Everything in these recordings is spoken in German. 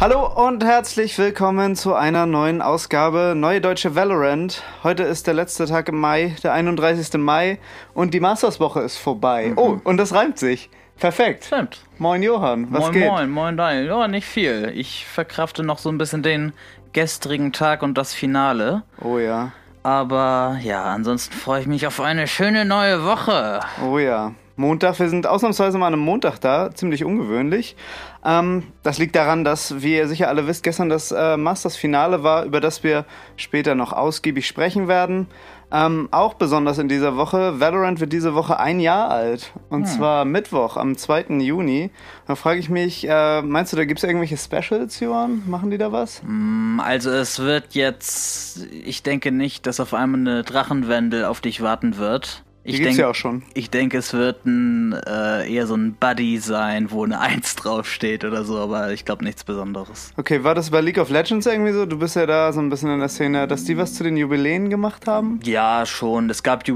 Hallo und herzlich willkommen zu einer neuen Ausgabe Neue Deutsche Valorant. Heute ist der letzte Tag im Mai, der 31. Mai und die Masterswoche ist vorbei. Mhm. Oh, und das reimt sich. Perfekt. Stimmt. Moin Johann, was moin, geht? moin, moin, Daniel. Ja, nicht viel. Ich verkrafte noch so ein bisschen den gestrigen Tag und das Finale. Oh ja, Aber ja, ansonsten freue ich mich auf eine schöne neue Woche. oh ja. Montag, wir sind ausnahmsweise mal an einem Montag da, ziemlich ungewöhnlich. Ähm, das liegt daran, dass, wie ihr sicher alle wisst, gestern das äh, Masters-Finale war, über das wir später noch ausgiebig sprechen werden. Ähm, auch besonders in dieser Woche, Valorant wird diese Woche ein Jahr alt. Und zwar Mittwoch, am 2. Juni. Da frage ich mich, äh, meinst du, da gibt es irgendwelche Specials, Johann? Machen die da was? Also es wird jetzt, ich denke nicht, dass auf einmal eine Drachenwendel auf dich warten wird. Ich gibt's denk- ja auch schon. Ich denke, es wird ein, äh, eher so ein Buddy sein, wo eine Eins draufsteht oder so, aber ich glaube nichts Besonderes. Okay, war das bei League of Legends irgendwie so? Du bist ja da so ein bisschen in der Szene, dass die was zu den Jubiläen gemacht haben? Ja, schon. Es gab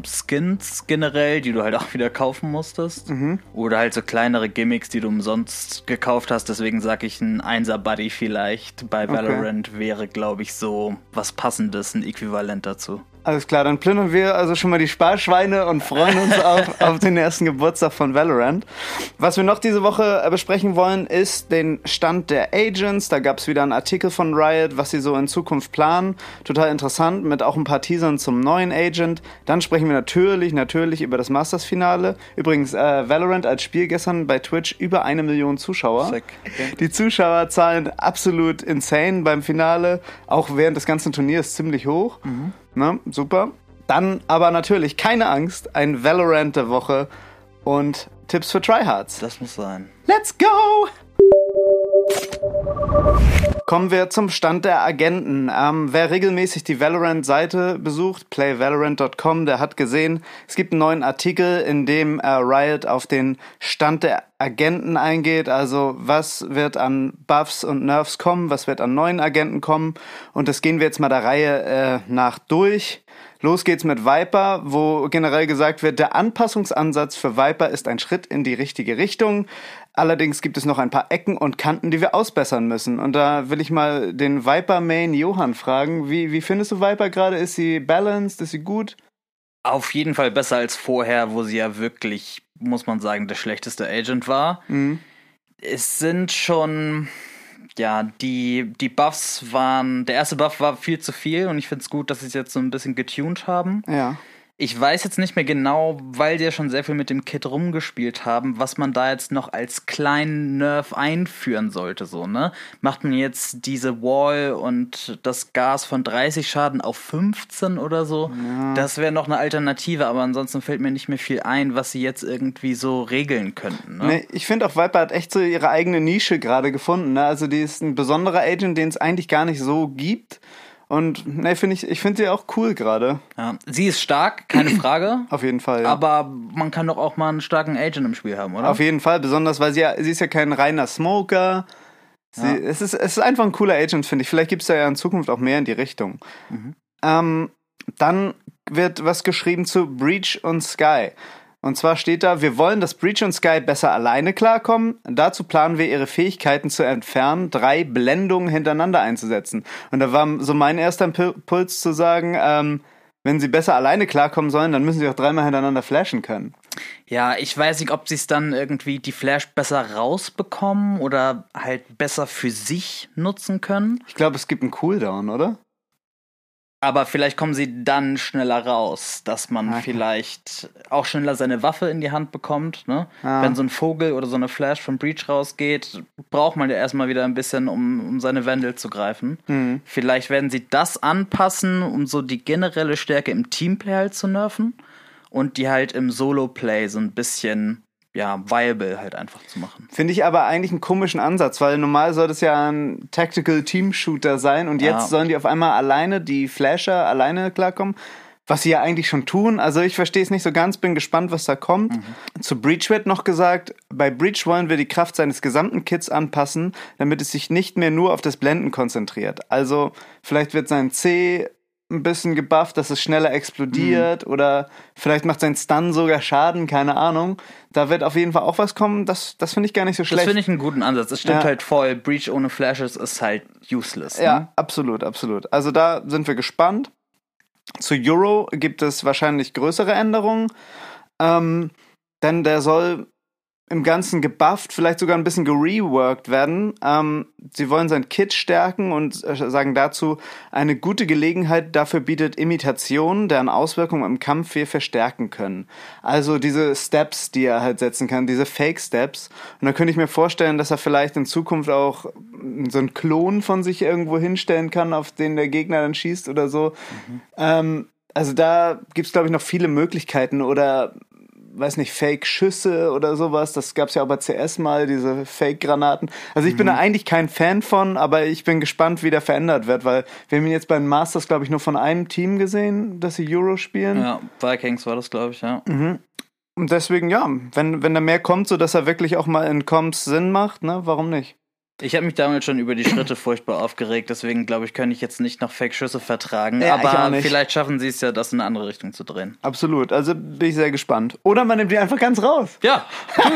Jubiläum-Skins generell, die du halt auch wieder kaufen musstest. Oder halt so kleinere Gimmicks, die du umsonst gekauft hast. Deswegen sag ich, ein 1er Buddy vielleicht bei Valorant wäre, glaube ich, so was Passendes, ein Äquivalent dazu. Alles klar, dann plündern wir also schon mal die Sparschweine und freuen uns auf, auf den ersten Geburtstag von Valorant. Was wir noch diese Woche äh, besprechen wollen, ist den Stand der Agents. Da gab es wieder einen Artikel von Riot, was sie so in Zukunft planen. Total interessant, mit auch ein paar Teasern zum neuen Agent. Dann sprechen wir natürlich, natürlich über das Masters-Finale. Übrigens, äh, Valorant als Spiel gestern bei Twitch über eine Million Zuschauer. Sick. Die Zuschauerzahlen absolut insane beim Finale. Auch während des ganzen Turniers ziemlich hoch. Ne? Super. Dann aber natürlich keine Angst, ein Valorant der Woche und Tipps für Tryhards. Das muss sein. Let's go! Kommen wir zum Stand der Agenten. Ähm, wer regelmäßig die Valorant-Seite besucht, playvalorant.com, der hat gesehen, es gibt einen neuen Artikel, in dem äh, Riot auf den Stand der Agenten eingeht. Also was wird an Buffs und Nerfs kommen, was wird an neuen Agenten kommen. Und das gehen wir jetzt mal der Reihe äh, nach durch. Los geht's mit Viper, wo generell gesagt wird, der Anpassungsansatz für Viper ist ein Schritt in die richtige Richtung. Allerdings gibt es noch ein paar Ecken und Kanten, die wir ausbessern müssen. Und da will ich mal den Viper-Main Johann fragen. Wie, wie findest du Viper gerade? Ist sie balanced? Ist sie gut? Auf jeden Fall besser als vorher, wo sie ja wirklich, muss man sagen, der schlechteste Agent war. Es sind schon, ja, die, die Buffs waren, der erste Buff war viel zu viel und ich finde es gut, dass sie es jetzt so ein bisschen getuned haben. Ja. Ich weiß jetzt nicht mehr genau, weil die ja schon sehr viel mit dem Kit rumgespielt haben, was man da jetzt noch als kleinen Nerf einführen sollte, so, ne? Macht man jetzt diese Wall und das Gas von 30 Schaden auf 15 oder so? Das wäre noch eine Alternative, aber ansonsten fällt mir nicht mehr viel ein, was sie jetzt irgendwie so regeln könnten, ne? Nee, ich finde auch Viper hat echt so ihre eigene Nische gerade gefunden. Ne? Also die ist ein besonderer Agent, den es eigentlich gar nicht so gibt. Und ne, finde ich, ich finde sie auch cool gerade. Ja. Sie ist stark, keine Frage. Auf jeden Fall. Ja. Aber man kann doch auch mal einen starken Agent im Spiel haben, oder? Auf jeden Fall, besonders weil sie ja, sie ist ja kein reiner Smoker. Sie, es, ist, es ist einfach ein cooler Agent, finde ich. Vielleicht gibt es da ja in Zukunft auch mehr in die Richtung. Ähm, dann wird was geschrieben zu Breach und Sky. Und zwar steht da, wir wollen, dass Breach und Sky besser alleine klarkommen. Dazu planen wir, ihre Fähigkeiten zu entfernen, drei Blendungen hintereinander einzusetzen. Und da war so mein erster Impuls zu sagen, ähm, wenn sie besser alleine klarkommen sollen, dann müssen sie auch dreimal hintereinander flashen können. Ja, ich weiß nicht, ob sie es dann irgendwie die Flash besser rausbekommen oder halt besser für sich nutzen können. Ich glaube, es gibt einen Cooldown, oder? Aber vielleicht kommen sie dann schneller raus, dass man Okay. vielleicht auch schneller seine Waffe in die Hand bekommt. Ne? Ah. Wenn so ein Vogel oder so eine Flash von Breach rausgeht, braucht man ja erstmal wieder ein bisschen, um, um seine Wendel zu greifen. Mhm. Vielleicht werden sie das anpassen, um so die generelle Stärke im Teamplay halt zu nerven und die halt im Solo-Play so ein bisschen, ja, viable halt einfach zu machen. Finde ich aber eigentlich einen komischen Ansatz, weil normal soll das ja ein Tactical Team Shooter sein und Ja. jetzt sollen die auf einmal alleine, die Flasher alleine klarkommen. was sie ja eigentlich schon tun. Also ich verstehe es nicht so ganz, bin gespannt, was da kommt. Mhm. Zu Breach wird noch gesagt, bei Breach wollen wir die Kraft seines gesamten Kits anpassen, damit es sich nicht mehr nur auf das Blenden konzentriert. Also vielleicht wird sein C ein bisschen gebufft, dass es schneller explodiert mhm. oder vielleicht macht sein Stun sogar Schaden, keine Ahnung. Da wird auf jeden Fall auch was kommen, das, das finde ich gar nicht so schlecht. Das finde ich einen guten Ansatz. Es stimmt ja. halt voll, Breach ohne Flashes ist halt useless. Ne? Ja, absolut, absolut. Also da sind wir gespannt. Zu Euro gibt es wahrscheinlich größere Änderungen, ähm, denn der soll im Ganzen gebufft, vielleicht sogar ein bisschen gereworked werden. Ähm, sie wollen sein Kit stärken und äh, sagen dazu, eine gute Gelegenheit dafür bietet Imitation, deren Auswirkungen im Kampf wir verstärken können. Also diese Steps, die er halt setzen kann, diese Fake Steps. Und da könnte ich mir vorstellen, dass er vielleicht in Zukunft auch so einen Klon von sich irgendwo hinstellen kann, auf den der Gegner dann schießt oder so. Mhm. Ähm, also da gibt's glaube ich, noch viele Möglichkeiten oder weiß nicht, Fake-Schüsse oder sowas. Das gab es ja auch bei CS mal, diese Fake-Granaten. Also ich mhm. bin da mhm. eigentlich kein Fan von, aber ich bin gespannt, wie der verändert wird, weil wir haben ihn jetzt bei den Masters, glaube ich, nur von einem Team gesehen, dass sie Euro spielen. Ja, Vikings war das, glaube ich, ja. Mhm. Und deswegen, ja, wenn, wenn da mehr kommt, so dass er wirklich auch mal in Comps Sinn macht, ne, warum nicht? Ich habe mich damals schon über die Schritte furchtbar aufgeregt, deswegen glaube ich, könnte ich jetzt nicht noch Fake-Schüsse vertragen. Ja, aber vielleicht schaffen sie es ja, das in eine andere Richtung zu drehen. Absolut, also bin ich sehr gespannt. Oder man nimmt die einfach ganz raus. Ja,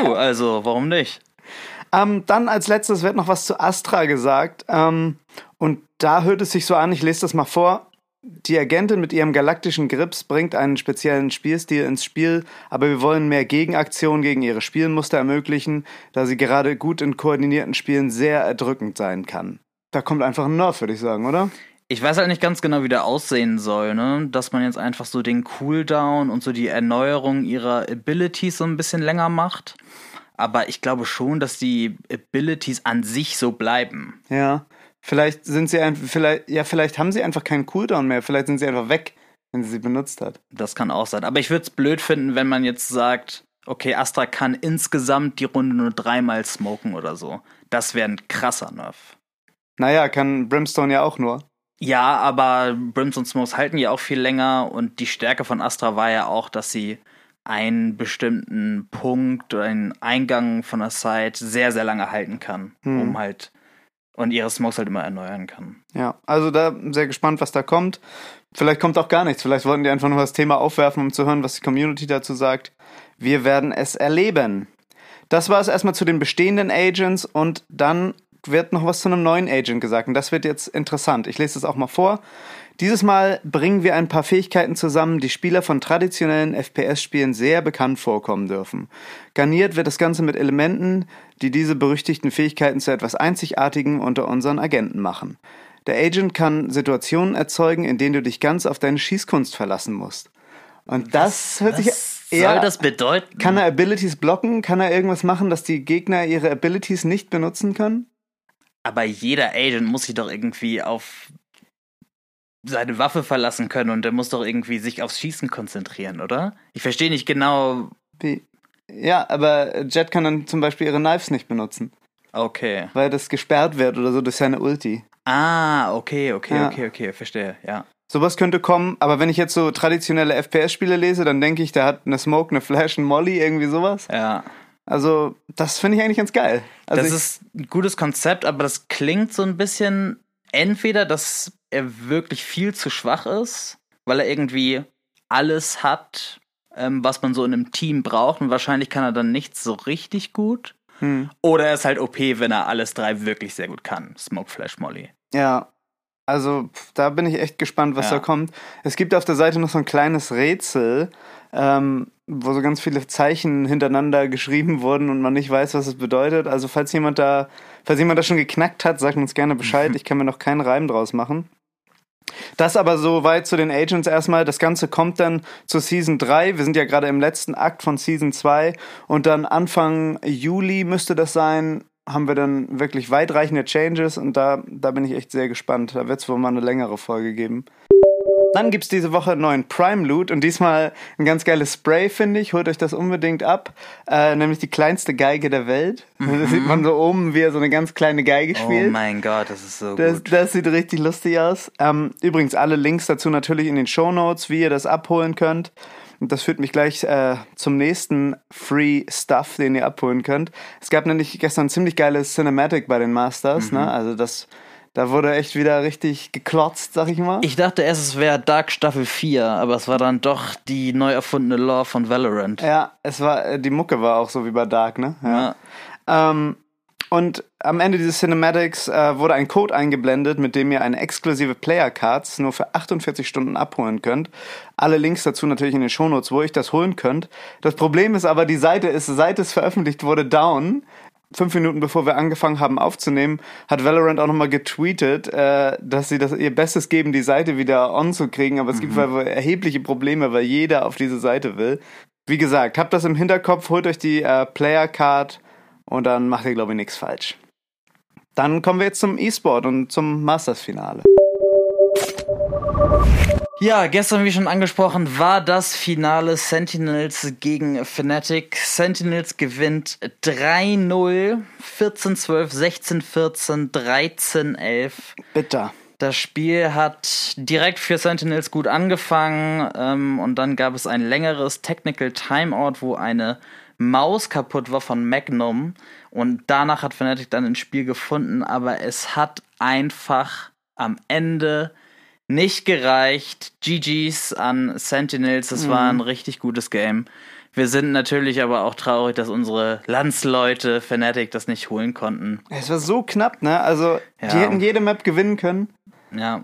du, also warum nicht? ähm, dann als letztes wird noch was zu Astra gesagt. Ähm, und da hört es sich so an, ich lese das mal vor. Die Agentin mit ihrem galaktischen Grips bringt einen speziellen Spielstil ins Spiel, aber wir wollen mehr Gegenaktionen gegen ihre Spielmuster ermöglichen, da sie gerade gut in koordinierten Spielen sehr erdrückend sein kann. Da kommt einfach ein Nerf, würde ich sagen, oder? Ich weiß halt nicht ganz genau, wie der aussehen soll, ne? Dass man jetzt einfach so den Cooldown und so die Erneuerung ihrer Abilities so ein bisschen länger macht. Aber ich glaube schon, dass die Abilities an sich so bleiben. Ja. Vielleicht sind sie einfach, vielleicht, ja, vielleicht haben sie einfach keinen Cooldown mehr. Vielleicht sind sie einfach weg, wenn sie sie benutzt hat. Das kann auch sein. Aber ich würde es blöd finden, wenn man jetzt sagt, okay, Astra kann insgesamt die Runde nur dreimal smoken oder so. Das wäre ein krasser Nerf. Naja, kann Brimstone ja auch nur. Ja, aber Brimstone Smokes halten ja auch viel länger und die Stärke von Astra war ja auch, dass sie einen bestimmten Punkt oder einen Eingang von der Site sehr, sehr lange halten kann, hm. um halt und ihre Smokes halt immer erneuern kann. Ja, also da sehr gespannt, was da kommt. Vielleicht kommt auch gar nichts. Vielleicht wollten die einfach nur das Thema aufwerfen, um zu hören, was die Community dazu sagt. Wir werden es erleben. Das war es erstmal zu den bestehenden Agents und dann wird noch was zu einem neuen Agent gesagt. Und das wird jetzt interessant. Ich lese es auch mal vor. Dieses Mal bringen wir ein paar Fähigkeiten zusammen, die Spieler von traditionellen FPS-Spielen sehr bekannt vorkommen dürfen. Garniert wird das Ganze mit Elementen, die diese berüchtigten Fähigkeiten zu etwas Einzigartigen unter unseren Agenten machen. Der Agent kann Situationen erzeugen, in denen du dich ganz auf deine Schießkunst verlassen musst. Und das was, hört sich eher. Soll das bedeuten? Kann er Abilities blocken? Kann er irgendwas machen, dass die Gegner ihre Abilities nicht benutzen können? Aber jeder Agent muss sich doch irgendwie auf seine Waffe verlassen können und der muss doch irgendwie sich aufs Schießen konzentrieren, oder? Ich verstehe nicht genau. Wie? Ja, aber Jet kann dann zum Beispiel ihre Knives nicht benutzen. Okay. Weil das gesperrt wird oder so durch seine Ulti. Ah, okay, okay, ja. okay, okay, verstehe, ja. Sowas könnte kommen, aber wenn ich jetzt so traditionelle FPS-Spiele lese, dann denke ich, der hat eine Smoke, eine Flash, ein Molly, irgendwie sowas. Ja. Also, das finde ich eigentlich ganz geil. Also das ist ein gutes Konzept, aber das klingt so ein bisschen entweder, dass er wirklich viel zu schwach ist, weil er irgendwie alles hat, ähm, was man so in einem Team braucht und wahrscheinlich kann er dann nichts so richtig gut. Hm. Oder er ist halt OP, wenn er alles drei wirklich sehr gut kann. Smoke Flash Molly. Ja. Also da bin ich echt gespannt, was ja. da kommt. Es gibt auf der Seite noch so ein kleines Rätsel, ähm, wo so ganz viele Zeichen hintereinander geschrieben wurden und man nicht weiß, was es bedeutet. Also falls jemand da, falls jemand das schon geknackt hat, sagt uns gerne Bescheid. Ich kann mir noch keinen Reim draus machen. Das aber so weit zu den Agents erstmal. Das Ganze kommt dann zu Season 3. Wir sind ja gerade im letzten Akt von Season 2. Und dann Anfang Juli müsste das sein, haben wir dann wirklich weitreichende Changes. Und da, da bin ich echt sehr gespannt. Da wird es wohl mal eine längere Folge geben. Dann gibt's diese Woche einen neuen Prime Loot und diesmal ein ganz geiles Spray, finde ich. Holt euch das unbedingt ab. Äh, nämlich die kleinste Geige der Welt. Mhm. Da sieht man so oben, wie er so eine ganz kleine Geige Oh spielt. mein Gott, das ist so Das, gut. das sieht richtig lustig aus. Ähm, übrigens alle Links dazu natürlich in den Show Notes, wie ihr das abholen könnt. Und das führt mich gleich äh, zum nächsten Free Stuff, den ihr abholen könnt. Es gab nämlich gestern ein ziemlich geiles Cinematic bei den Masters. Ne? Also das, da wurde echt wieder richtig geklotzt, sag ich mal. Ich dachte erst, es wäre Dark Staffel 4, aber es war dann doch die neu erfundene Lore von Valorant. ja, es war äh, die Mucke war auch so wie bei Dark, ne? Ja. Ähm, und am Ende dieses Cinematics äh, wurde ein Code eingeblendet, mit dem ihr eine exklusive Player Cards nur für 48 Stunden abholen könnt. Alle Links dazu natürlich in den Shownotes, wo ihr das holen könnt. Das Problem ist aber, die Seite ist, seit es veröffentlicht wurde, down. Fünf Minuten bevor wir angefangen haben aufzunehmen, hat Valorant auch nochmal getweetet, äh, dass sie das ihr Bestes geben, die Seite wieder on zu kriegen. Aber es gibt wohl erhebliche Probleme, weil jeder auf diese Seite will. Wie gesagt, habt das im Hinterkopf, holt euch die äh, Player Card und dann macht ihr, glaube ich, nichts falsch. Dann kommen wir jetzt zum E-Sport und zum Masters-Finale. Ja, gestern, wie schon angesprochen, war das Finale Sentinels gegen Fnatic. Sentinels gewinnt 3-0, 14-12, 16-14, 13-11. Bitter. Das Spiel hat direkt für Sentinels gut angefangen ähm, und dann gab es ein längeres Technical Timeout, wo eine Maus kaputt war von Magnum und danach hat Fnatic dann ins Spiel gefunden, aber es hat einfach am Ende nicht gereicht. GG's an Sentinels, es war ein richtig gutes Game. Wir sind natürlich aber auch traurig, dass unsere Landsleute Fnatic das nicht holen konnten. Es war so knapp, ne? Also, die Ja. hätten jede Map gewinnen können. Ja.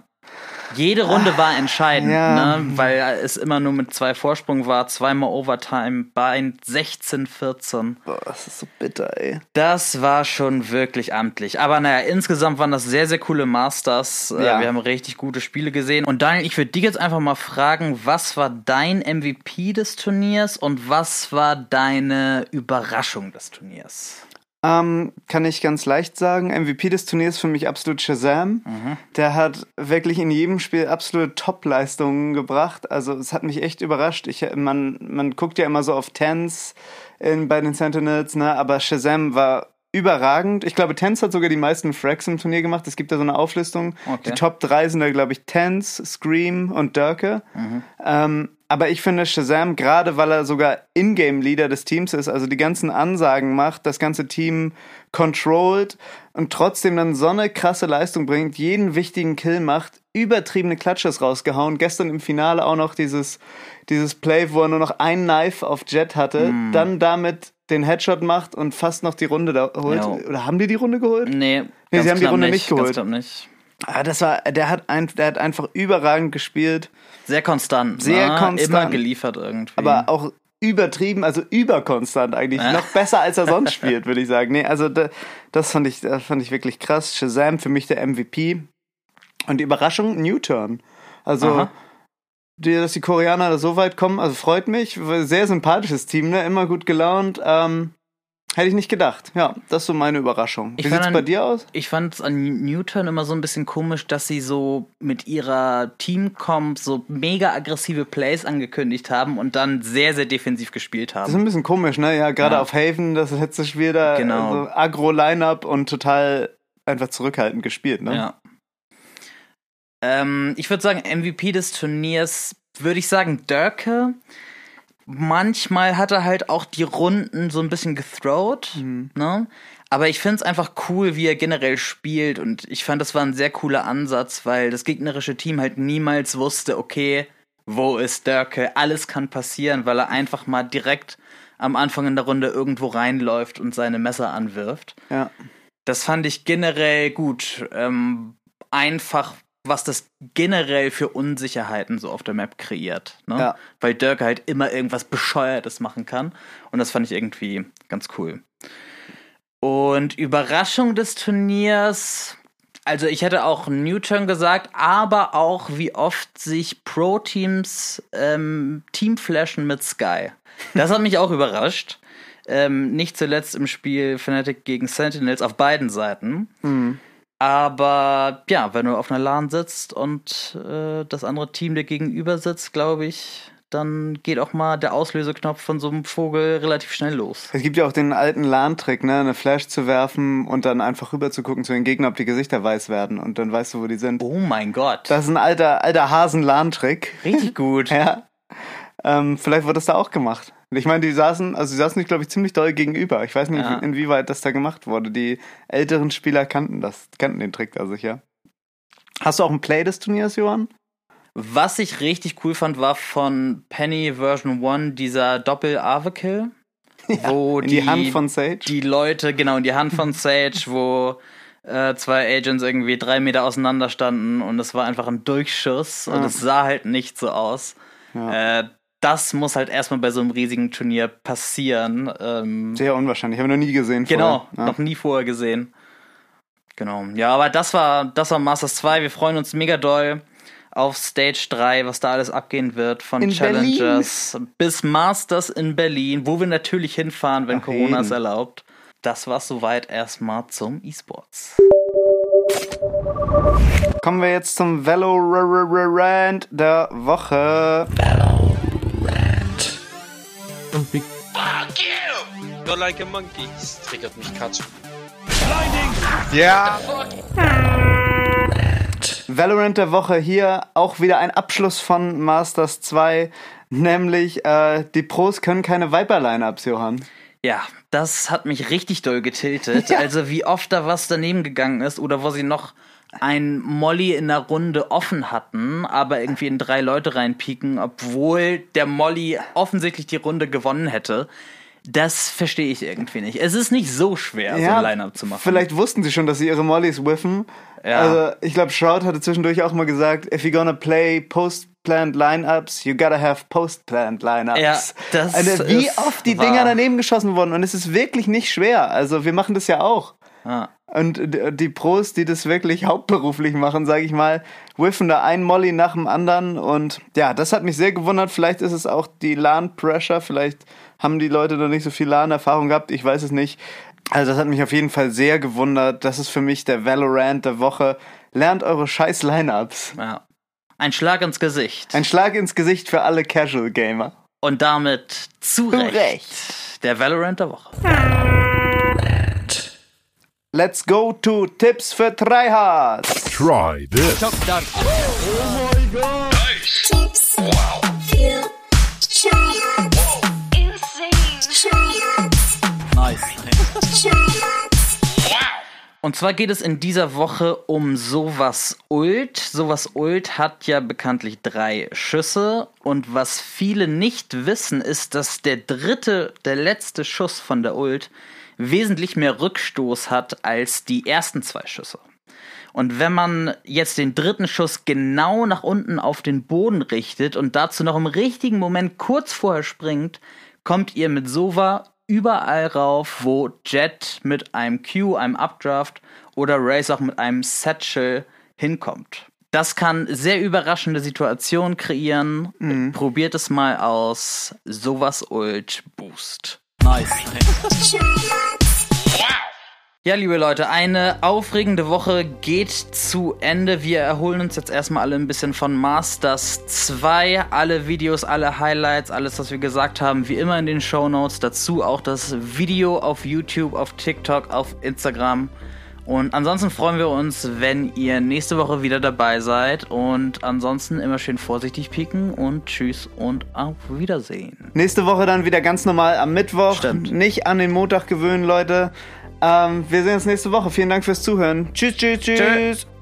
Jede Runde war entscheidend, ja. ne? weil es immer nur mit zwei Vorsprung war, zweimal Overtime bei 16-14. Boah, das ist so bitter, ey. Das war schon wirklich amtlich. Aber naja, insgesamt waren das sehr, sehr coole Masters. Äh, Ja. Wir haben richtig gute Spiele gesehen. Und Daniel, ich würde dich jetzt einfach mal fragen, was war dein MVP des Turniers und was war deine Überraschung des Turniers? Ähm, kann ich ganz leicht sagen, MVP des Turniers für mich absolut Shazam. Der hat wirklich in jedem Spiel absolute Top-Leistungen gebracht. Also es hat mich echt überrascht. Ich, man, man guckt ja immer so auf Tens in, bei den Sentinels, ne? aber Shazam war überragend. Ich glaube, Tens hat sogar die meisten Frags im Turnier gemacht. Es gibt da so eine Auflistung. Okay. Die Top 3 sind da, glaube ich, Tens, Scream und Dörke. Ähm, aber ich finde Shazam, gerade weil er sogar Ingame-Leader des Teams ist, also die ganzen Ansagen macht, das ganze Team controlled und trotzdem dann so eine krasse Leistung bringt, jeden wichtigen Kill macht, übertriebene Klatsches rausgehauen. Gestern im Finale auch noch dieses, dieses Play, wo er nur noch ein Knife auf Jet hatte, dann damit den Headshot macht und fast noch die Runde da holt. Ja. Oder haben die die Runde geholt? Nee, Nee, ganz sie haben die Runde nicht Ganz geholt. knapp nicht. Ah, das war, der hat, ein, der hat einfach überragend gespielt. Sehr konstant. Sehr ne? konstant. Immer geliefert irgendwie. aber auch übertrieben, also überkonstant eigentlich. Noch besser, als er sonst spielt, würde ich sagen. Nee, also da, das fand ich, das fand ich wirklich krass. Shazam für mich der MVP. Und die Überraschung, Newturn. Also, Aha. dass die Koreaner da so weit kommen, also freut mich. Sehr sympathisches Team, ne? Immer gut gelaunt. Ähm, hätte ich nicht gedacht. Ja, das ist so meine Überraschung. Wie sieht's an- bei dir aus? Ich fand es an Newton immer so ein bisschen komisch, dass sie so mit ihrer Teamcomp so mega aggressive Plays angekündigt haben und dann sehr, sehr defensiv gespielt Das ist haben. ein bisschen komisch, ne? Ja, gerade Ja. auf Haven, das letzte Spiel da, Genau. also Agro-Line-Up und total einfach zurückhaltend gespielt, ne? Ja. Ähm, ich würde sagen, MVP des Turniers, würde ich sagen, Dörke. Manchmal hat er halt auch die Runden so ein bisschen gethrowt, ne? Aber ich finde es einfach cool, wie er generell spielt. Und ich fand, das war ein sehr cooler Ansatz, weil das gegnerische Team halt niemals wusste, okay, wo ist Dörke? Alles kann passieren, weil er einfach mal direkt am Anfang in der Runde irgendwo reinläuft und seine Messer anwirft. Ja. Das fand ich generell gut. Ähm, einfach, was das generell für Unsicherheiten so auf der Map kreiert. Ne? Ja. Weil Dirk halt immer irgendwas Bescheuertes machen kann. Und das fand ich irgendwie ganz cool. Und Überraschung des Turniers. Also ich hätte auch Newton gesagt, aber auch wie oft sich Pro-Teams ähm, Teamflashen mit Sky. Das hat mich auch überrascht. Ähm, nicht zuletzt im Spiel Fnatic gegen Sentinels auf beiden Seiten. Aber ja, wenn du auf einer LAN sitzt und äh, das andere Team dir gegenüber sitzt, glaube ich, dann geht auch mal der Auslöseknopf von so einem Vogel relativ schnell los. Es gibt ja auch den alten LAN-Trick, ne? Eine Flash zu werfen und dann einfach rüber zu gucken zu den Gegnern, ob die Gesichter weiß werden und dann weißt du, wo die sind. Oh mein Gott. Das ist ein alter, alter Hasen-LAN-Trick. Richtig gut. ja. Ähm, vielleicht wird das da auch gemacht. Ich meine, die saßen, also sie saßen sich, glaube ich, ziemlich doll gegenüber. Ich weiß nicht, Ja. inwieweit das da gemacht wurde. Die älteren Spieler kannten das, kannten den Trick da sicher. Hast du auch ein Play des Turniers, Johann? Was ich richtig cool fand, war von Penny Version 1 dieser Doppel-Ave-Kill. wo In die, Hand von Sage? die Leute, genau, in die Hand von Sage, wo äh, zwei Agents irgendwie drei Meter auseinander standen und es war einfach ein Durchschuss und Ja. es sah halt nicht so aus. Ja. Äh, das muss halt erstmal bei so einem riesigen Turnier passieren. Ähm, Sehr unwahrscheinlich. Habe ich noch nie gesehen. genau, vorher. noch nie vorher gesehen. Genau. Ja, aber das war, das war Masters 2. Wir freuen uns mega doll auf Stage 3, was da alles abgehen wird, von In Challengers bis Masters in Berlin, wo wir natürlich hinfahren, wenn Ach, Corona es erlaubt. Das war soweit erstmal zum E-Sports. Kommen wir jetzt zum Valorant der Woche. Und wie Fuck you! You're like a monkey. Das triggert mich gerade schon. Ja. Valorant der Woche hier auch wieder ein Abschluss von Masters 2, nämlich äh, die Pros können keine Viper-Lineups, Johann. Ja, das hat mich richtig doll getiltet. Also wie oft da was daneben gegangen ist oder wo sie noch ein Molly in der Runde offen hatten, aber irgendwie in drei Leute reinpieken, obwohl der Molly offensichtlich die Runde gewonnen hätte. Das verstehe ich irgendwie nicht. Es ist nicht so schwer, so ein Line-Up zu machen. Vielleicht wussten sie schon, dass sie ihre Mollys whiffen. Ja. Also ich glaube, Shroud hatte zwischendurch auch mal gesagt, if you're gonna play post-planned Lineups, you gotta have post-planned Lineups. Ja, das also, wie oft die wahr. Dinger daneben geschossen wurden und es ist wirklich nicht schwer. Also wir machen das ja auch. Ah. Und die Pros, die das wirklich hauptberuflich machen, sage ich mal, whiffen da ein Molly nach dem anderen. Und ja, das hat mich sehr gewundert. Vielleicht ist es auch die LAN-Pressure. Vielleicht haben die Leute noch nicht so viel LAN-Erfahrung gehabt. Ich weiß es nicht. Also das hat mich auf jeden Fall sehr gewundert. Das ist für mich der Valorant der Woche. Lernt eure scheiß Lineups. Ja. Ein Schlag ins Gesicht. Ein Schlag ins Gesicht für alle Casual Gamer. Und damit zu Zu Recht. Recht. Der Valorant der Woche. Let's go to Tipps für Tryhards. try this. Tips. Wow. Für Tryhards. Insane. Tryhards. Nice. Tryhards. Und zwar geht es in dieser Woche um Sowas Ult. Sowas Ult hat ja bekanntlich drei Schüsse. Und was viele nicht wissen, ist, dass der dritte, der letzte Schuss von der Ult wesentlich mehr Rückstoß hat als die ersten zwei Schüsse. Und wenn man jetzt den dritten Schuss genau nach unten auf den Boden richtet und dazu noch im richtigen Moment kurz vorher springt, kommt ihr mit Sova überall rauf, wo Jet mit einem Q, einem Updraft oder Raze auch mit einem Satchel hinkommt. Das kann sehr überraschende Situationen kreieren. Probiert es mal aus. Sowas Ult Boost. Nice. Ja, liebe Leute, eine aufregende Woche geht zu Ende. Wir erholen uns jetzt erstmal alle ein bisschen von Masters 2. Alle Videos, alle Highlights, alles, was wir gesagt haben, wie immer in den Show Notes. Dazu auch das Video auf YouTube, auf TikTok, auf Instagram. Und ansonsten freuen wir uns, wenn ihr nächste Woche wieder dabei seid. Und ansonsten immer schön vorsichtig pieken und tschüss und auf Wiedersehen. Nächste Woche dann wieder ganz normal am Mittwoch. Stimmt. Nicht an den Montag gewöhnen, Leute. Ähm, wir sehen uns nächste Woche. Vielen Dank fürs Zuhören. Tschüss, tschüss, tschüss. Tschö.